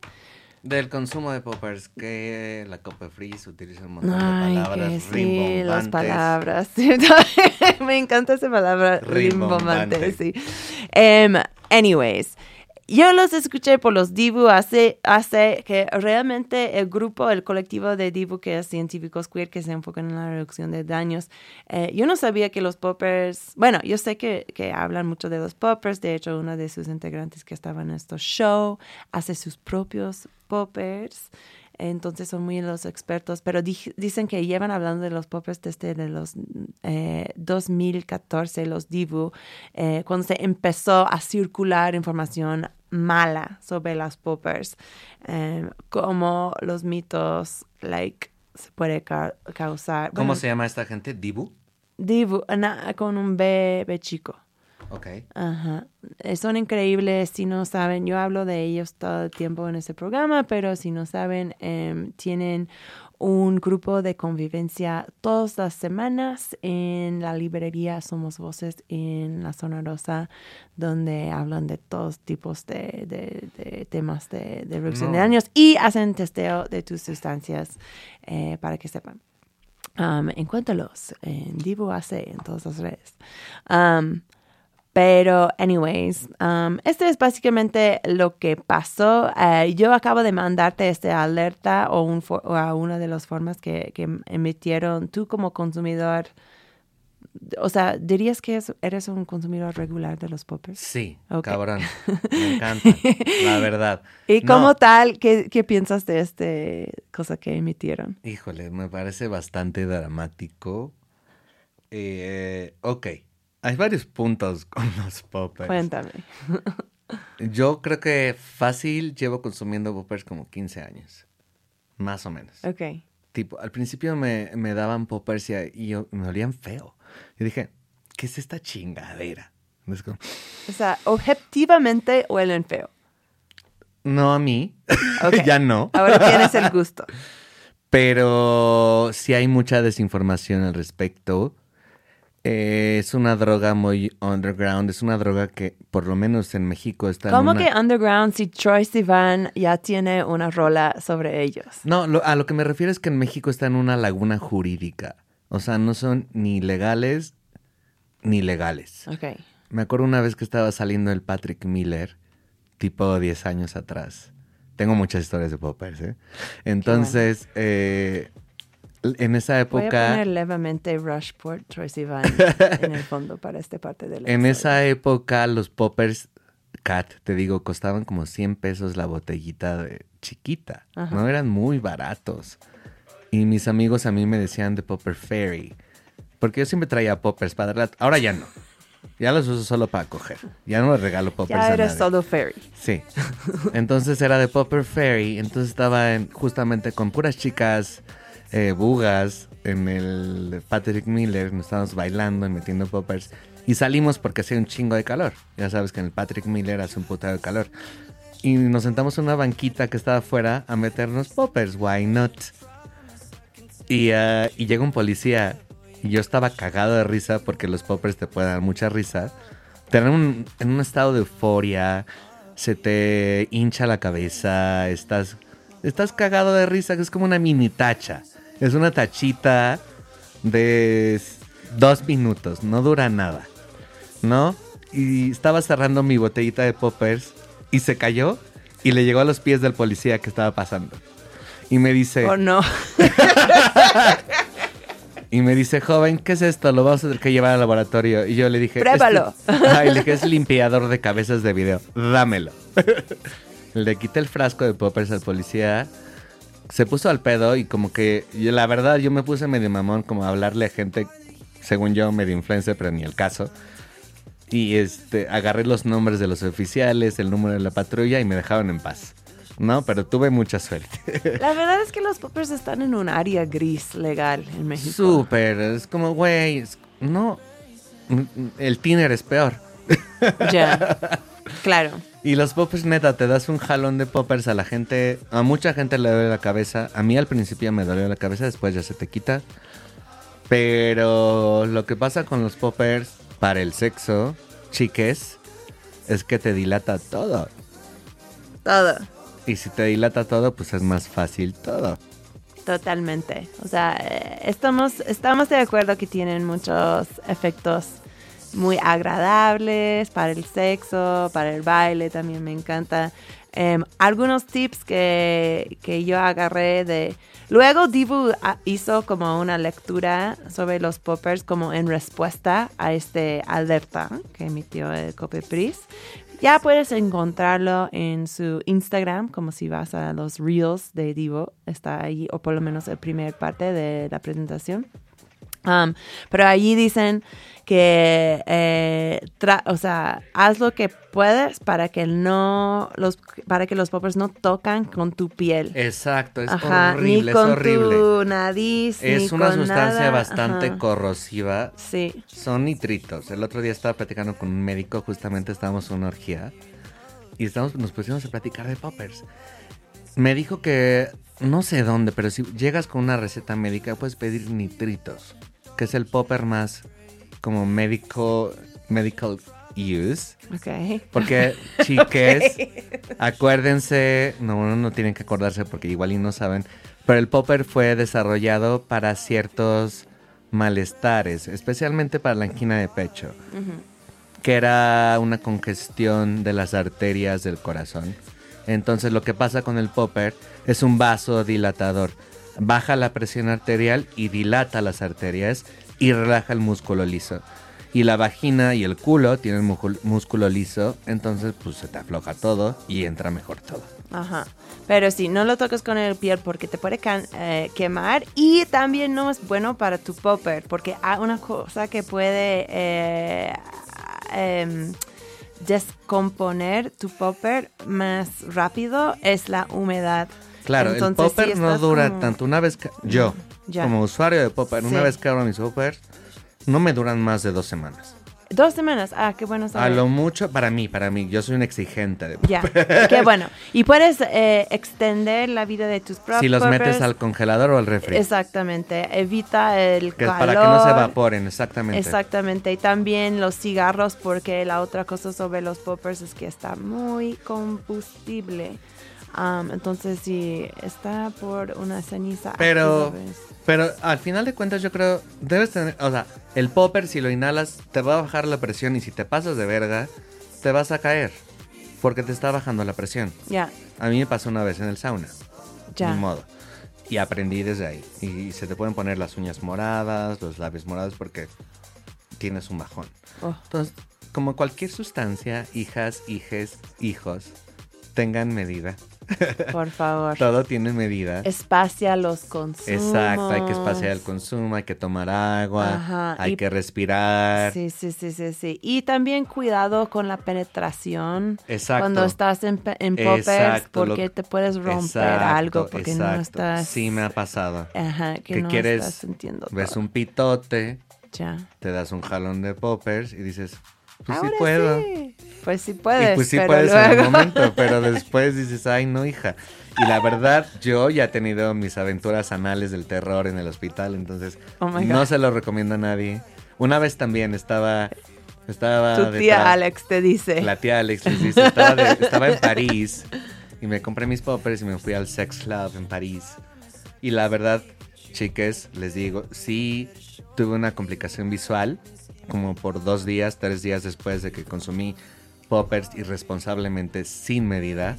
Del consumo de poppers, que la Copefris utiliza un montón Ay, de palabras sí, las rimbombantes. palabras. Me encanta esa palabra, Rimbombante. rimbombante, sí. Em, anyways, yo los escuché por los Divu hace, hace que realmente el grupo, el colectivo de Divu, que es científicos queer, que se enfocan en la reducción de daños, eh, yo no sabía que los poppers, bueno, yo sé que, que hablan mucho de los poppers, de hecho uno de sus integrantes que estaba en estos show hace sus propios poppers entonces son muy los expertos, pero dicen que llevan hablando de los poppers desde de los 2014, eh, los Divu, eh, cuando se empezó a circular información mala sobre las poppers, eh, como los mitos, like, se puede causar. ¿Cómo se llama esta gente? ¿Divu? Divu, con un B, B chico. Ok. Ajá. Eh, son increíbles, si no saben, yo hablo de ellos todo el tiempo en ese programa, pero si no saben, em, tienen un grupo de convivencia todas las semanas en la librería Somos Voces en la zona rosa, donde hablan de todos tipos de, temas de, reducción de daños y hacen testeo de tus sustancias eh, para que sepan. Um, encuéntralos en Divo AC en todas las redes. Um, pero, anyways, um, este es básicamente lo que pasó. Eh, yo acabo de mandarte este alerta o, un a una de las formas que, que, emitieron tú como consumidor. O sea, ¿dirías que eres un consumidor regular de los poppers? Sí, cabrón. Me encanta, la verdad. ¿Y como tal, ¿qué, ¿qué, piensas de este cosa que emitieron? Híjole, me parece bastante dramático. Eh, ok hay varios puntos con los poppers. Cuéntame. Yo creo que fácil llevo consumiendo poppers como 15 años. Más o menos. Ok. Tipo, al principio me, daban poppers y, yo, me olían feo. Y dije, ¿qué es esta chingadera? O sea, objetivamente huelen feo. No a mí. ya no. Ahora tienes el gusto. Pero sí hay mucha desinformación al respecto. Eh, es una droga muy underground, es una droga que por lo menos en México está ¿Cómo que underground si Troy Sivan ya tiene una rola sobre ellos? No, a lo que me refiero es que en México está en una laguna jurídica. O sea, no son ni legales ni legales. Ok. Me acuerdo una vez que estaba saliendo el Patrick Miller, tipo 10 años atrás. Tengo muchas historias de poppers, ¿eh? Entonces, eh, en esa época... Voy a poner levemente Rushport, Tracy Van en el fondo para esta parte de la En esa época los poppers Cat, te digo, costaban como 100 pesos la botellita de chiquita. No eran muy baratos. Y mis amigos a mí me decían de Popper Fairy. Porque yo siempre traía poppers para darle... Ahora ya no. Ya los uso solo para coger. Ya no les regalo poppers ya eres solo fairy. Sí. Entonces era de Popper Fairy. Entonces estaba justamente con puras chicas eh, bugas en el Patrick Miller, nos estábamos bailando y metiendo poppers. Y salimos porque hacía un chingo de calor. Ya sabes que en el Patrick Miller hace un putado de calor. Y nos sentamos en una banquita que estaba afuera a meternos poppers. Why not? Y, uh, y llega un policía y yo estaba cagado de risa porque los poppers te pueden dar mucha risa. Te dan en un estado de euforia, se te hincha la cabeza, estás, estás cagado de risa, que es como una mini tacha. Es una tachita de dos minutos, no dura nada, ¿no? Y estaba cerrando mi botellita de poppers y se cayó y le llegó a los pies del policía que estaba pasando. Y me dice... Oh, no. y me dice, joven, ¿qué es esto? Lo vamos a tener que llevar al laboratorio. Y yo le dije... Pruébalo. Ay, le dije, es limpiador de cabezas de video. Dámelo. le quité el frasco de poppers al policía se puso al pedo y como que la verdad yo me puse medio mamón como a hablarle a gente, según yo, medio influencer, pero ni el caso. Y este, agarré los nombres de los oficiales, el número de la patrulla y me dejaron en paz. No, pero tuve mucha suerte. La verdad es que los poppers están en un área gris legal en México. Súper, es como, güey, no, el tiner es peor. Ya, claro. Y los poppers, neta, te das un jalón de poppers a la gente. A mucha gente le duele la cabeza. A mí al principio me dolió la cabeza, después ya se te quita. Pero lo que pasa con los poppers para el sexo, chiques, es que te dilata todo. Todo. Y si te dilata todo, pues es más fácil todo. Totalmente. O sea, eh, estamos, estamos de acuerdo que tienen muchos efectos muy agradables para el sexo, para el baile, también me encanta. Em, algunos tips que, que yo agarré de... Luego Divu ah, hizo como una lectura sobre los poppers como en respuesta a este alerta que emitió el Copepris. Ya puedes encontrarlo en su Instagram, como si vas a los reels de Divo, está ahí, o por lo menos la primera parte de la presentación. Um, pero allí dicen que, eh, o sea, haz lo que puedes para que no los, para que los poppers no tocan con tu piel. Exacto, es horrible, ni con es horrible. tu nariz, es ni una con sustancia nada. bastante Ajá. corrosiva. Sí. Son nitritos. El otro día estaba platicando con un médico, justamente estábamos en una orgía y estamos, nos pusimos a platicar de poppers. Me dijo que no sé dónde, pero si llegas con una receta médica puedes pedir nitritos, que es el popper más como médico medical use. Ok. Porque, chiques, acuérdense, no, uno no tienen que acordarse porque igual y no saben, pero el popper fue desarrollado para ciertos malestares, especialmente para la angina de pecho, que era una congestión de las arterias del corazón. Entonces lo que pasa con el popper es un vasodilatador. Baja la presión arterial y dilata las arterias y relaja el músculo liso. Y la vagina y el culo tienen músculo- liso, entonces pues se te afloja todo y entra mejor todo. Ajá. Pero sí, no lo toques con el piel porque te puede eh, quemar y también no es bueno para tu popper porque hay una cosa que puede eh, em, descomponer tu popper más rápido es la humedad. Claro, Entonces, el popper sí no dura como- tanto. Una vez que yo, Ya. como usuario de popper, una vez que abro mis poppers, no me duran más de dos semanas. Dos semanas. Ah, qué bueno A saber. lo mucho, para mí, para mí, yo soy un exigente de Ya, qué bueno. Y puedes eh, extender la vida de tus propios Si los metes al congelador o al refri. Exactamente, evita el que calor. para que no se evaporen, exactamente. Exactamente, y también los cigarros, porque la otra cosa sobre los poppers es que está muy combustible. Am, entonces, si está por una ceniza. Pero, pero al final de cuentas yo creo, debes tener, o sea, el popper si lo inhalas te va a bajar la presión y si te pasas de verga, te vas a caer. Porque te está bajando la presión. Ya, A mí me pasó una vez en el sauna. ya. Ni modo. Y aprendí desde ahí. Y se te pueden poner las uñas moradas, los labios morados porque tienes un bajón. Oh, Entonces, como cualquier sustancia, hijas, hijes, hijos, tengan medida. por favor. Todo tiene medida. Espacia los consumos. Exacto, hay que espaciar el consumo, hay que tomar agua, Ajá, hay y- que respirar. Sí, sí, sí, sí, sí. Y también cuidado con la penetración. Exacto. Cuando estás en, en poppers, Exacto, lo- porque te puedes romper Exacto, algo, porque no exacto. estás... Sí, me ha pasado. Ajá, que no quieres- estás sintiendo Ves todo. un pitote, Ya. te das un jalón de poppers y dices, pues sí puedo. sí. Pues sí puedes, y pues sí pero puedes en el momento, pero después dices, ay no, hija. Y la verdad, yo ya he tenido mis aventuras anales del terror en el hospital, entonces Oh no se lo recomiendo a nadie. Una vez también estaba, estaba Tu tía detrás- Alex te dice. La tía Alex les dice, estaba, de- estaba en París y me compré mis poppers y me fui al sex club en París. Y la verdad, chiques, les digo, sí tuve una complicación visual, como por dos días, tres días después de que consumí poppers irresponsablemente sin medida.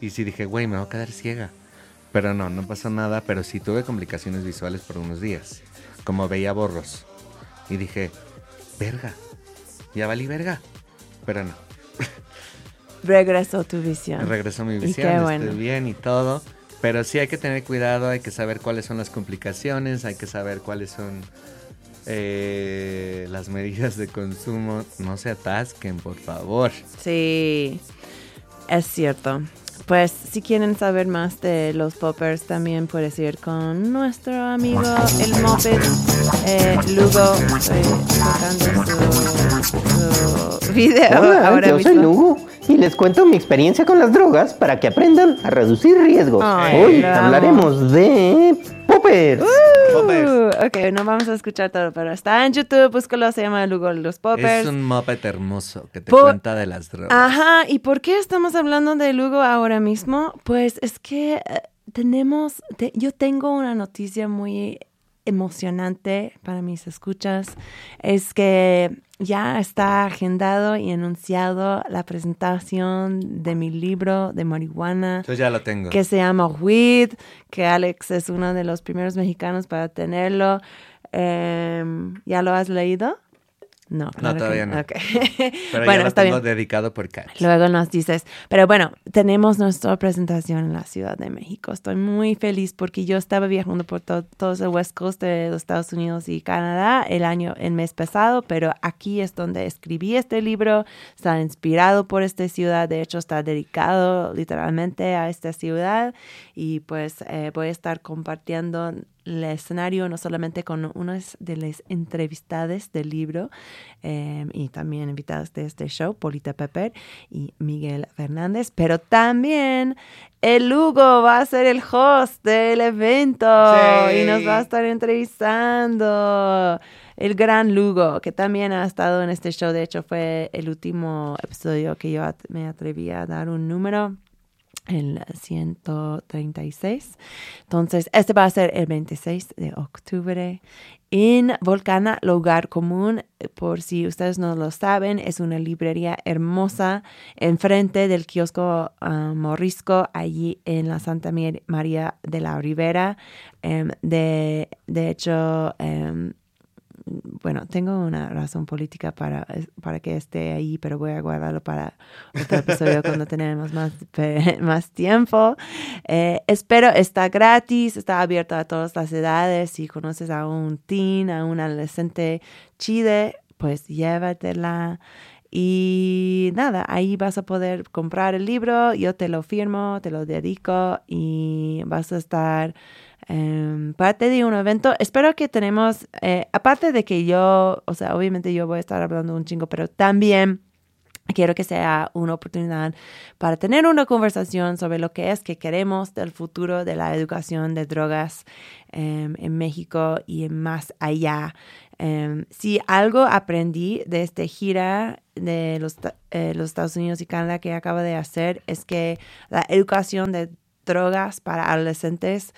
Y sí dije, güey, me voy a quedar ciega. Pero no, no pasó nada, pero sí tuve complicaciones visuales por unos días. Como veía borros. Y dije, verga, ya valí verga. Pero no, Regresó tu visión. regresó mi visión, estoy bueno. bien y todo. Pero sí hay que tener cuidado, hay que saber cuáles son las complicaciones, hay que saber cuáles son eh, las medidas de consumo. No se atasquen, por favor. Sí, es cierto. Pues si quieren saber más de los poppers, también puedes ir con nuestro amigo el Moped eh, Lugo, estoy tocando su, su video Hola, ahora yo mismo. soy Lugo y les cuento mi experiencia con las drogas para que aprendan a reducir riesgos. Ay, Hoy hablaremos de poppers. Poppers. Uh, ok, no vamos a escuchar todo, pero está en YouTube, búscalo, se llama Lugo los poppers. Es un moped hermoso que te Po- cuenta de las drogas. Ajá, ¿y por qué estamos hablando de Lugo ahora mismo? Pues es que eh, tenemos, te- yo tengo una noticia muy emocionante para mis escuchas es que ya está agendado y anunciado la presentación de mi libro de marihuana. Yo ya lo tengo. Que se llama Weed, que Alex es uno de los primeros mexicanos para tenerlo. Em, ¿Ya lo has leído? No, no todavía no. Pero bueno, ya lo está tengo bien. dedicado por Kat. Luego nos dices, pero bueno, tenemos nuestra presentación en la Ciudad de México. Estoy muy feliz porque yo estaba viajando por to todo el West Coast de los Estados Unidos y Canadá el año, el mes pasado, pero aquí es donde escribí este libro. Está inspirado por esta ciudad, de hecho está dedicado literalmente a esta ciudad y pues eh, voy a estar compartiendo el escenario no solamente con unas de las entrevistadas del libro eh, y también invitados de este show, Polita Pepper y Miguel Fernández, pero también el Hugo va a ser el host del evento Sí. y nos va a estar entrevistando. El gran Lugo, que también ha estado en este show, de hecho fue el último episodio que yo at- me atreví a dar un número el 136. Entonces, este va a ser el 26 de octubre en Volcana Lugar Común. Por si ustedes no lo saben, es una librería hermosa enfrente del kiosco ah, Morisco, allí en la Santa María de la Ribera. Em, de, de hecho, em, bueno, tengo una razón política para, para que esté ahí, pero voy a guardarlo para otro episodio cuando tenemos más, más tiempo. Eh, espero, está gratis, está abierto a todas las edades. Si conoces a un teen, a un adolescente chide, pues llévatela. Y nada, ahí vas a poder comprar el libro, yo te lo firmo, te lo dedico y vas a estar em, parte de un evento. Espero que tenemos, eh, aparte de que yo, o sea, obviamente yo voy a estar hablando un chingo, pero también quiero que sea una oportunidad para tener una conversación sobre lo que es que queremos del futuro de la educación de drogas em, en México y más allá. Em, si algo aprendí de esta gira de los, eh, los Estados Unidos y Canadá que acabo de hacer es que la educación de drogas para adolescentes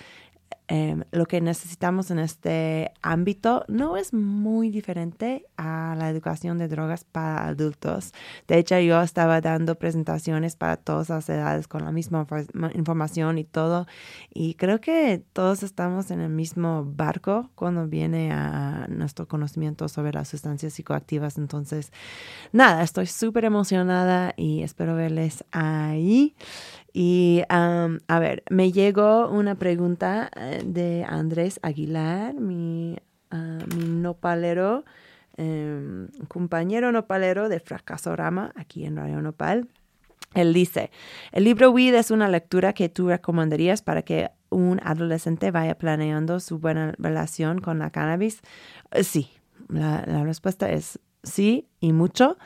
em, lo que necesitamos en este ámbito no es muy diferente a la educación de drogas para adultos. De hecho, yo estaba dando presentaciones para todas las edades con la misma infor- información y todo. Y creo que todos estamos en el mismo barco cuando viene a nuestro conocimiento sobre las sustancias psicoactivas. Entonces, nada, estoy súper emocionada y espero verles ahí. Y a ver, me llegó una pregunta eh, de Andrés Aguilar, mi, mi nopalero, em, compañero nopalero de Fracasorama aquí en Radio Nopal. Él dice, el libro Weed es una lectura que tú recomendarías para que un adolescente vaya planeando su buena relación con la cannabis. Eh, Sí, la, la respuesta es sí y mucho.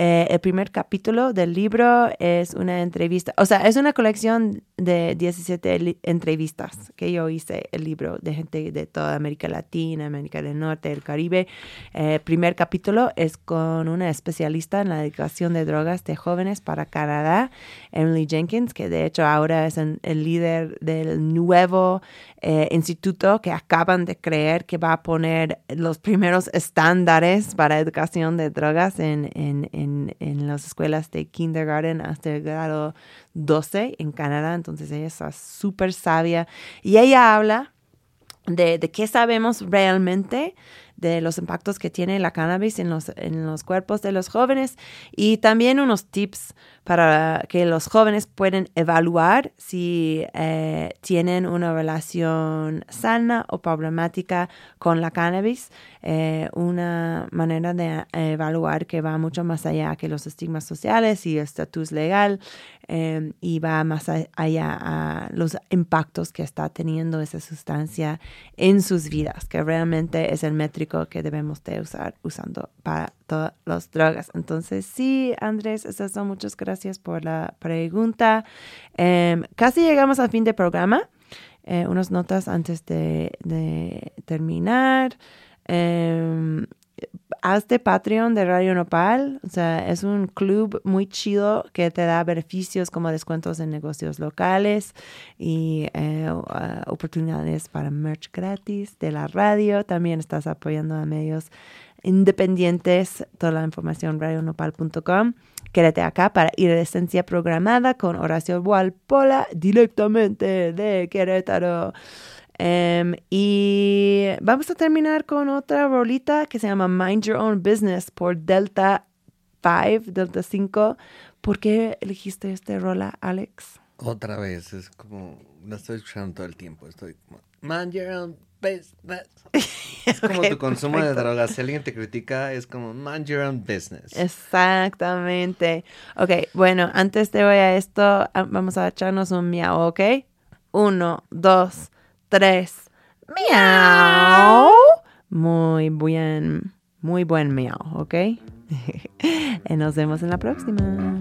Eh, el primer capítulo del libro es una entrevista, o sea, es una colección de 17 li- entrevistas que yo hice el libro de gente de toda América Latina, América del Norte, el Caribe. Eh, El primer capítulo es con una especialista en la educación de drogas de jóvenes para Canadá, Emily Jenkins, que de hecho ahora es el líder del nuevo eh, instituto que acaban de creer que va a poner los primeros estándares para educación de drogas en, en, en, en las escuelas de kindergarten hasta el grado 12 en Canadá. Entonces ella está súper sabia y ella habla de, de qué sabemos realmente de los impactos que tiene la cannabis en los, en los cuerpos de los jóvenes y también unos tips para que los jóvenes pueden evaluar si eh, tienen una relación sana o problemática con la cannabis. Eh, una manera de evaluar que va mucho más allá que los estigmas sociales y el estatus legal eh, y va más allá a los impactos que está teniendo esa sustancia en sus vidas, que realmente es el métrico que debemos de usar usando para todas las drogas. Entonces, sí, Andrés, esas son muchas gracias por la pregunta. Em, casi llegamos al fin del programa. Eh, unas notas antes de, terminar. Em, hazte Patreon de Radio Nopal. O sea, es un club muy chido que te da beneficios como descuentos en negocios locales y eh, uh, oportunidades para merch gratis de la radio. También estás apoyando a medios independientes. Toda la información radionopal.com. Quédate acá para ir de esencia programada con Horacio Walpola directamente de Querétaro. Em, y vamos a terminar con otra rolita que se llama Mind Your Own Business por Delta 5, Delta 5. ¿Por qué elegiste este rola, Alex? Otra vez, es como, la estoy escuchando todo el tiempo, estoy como, Mind Your Own Business. Es como tu consumo de drogas, si alguien te critica, es como, Mind Your Own Business. Exactamente. Ok, bueno, antes de voy a esto, ah, vamos a echarnos un miau, ¿ok? Uno, dos, tres. Miau. Muy bien, muy buen miau, ¿ok? y nos vemos en la próxima.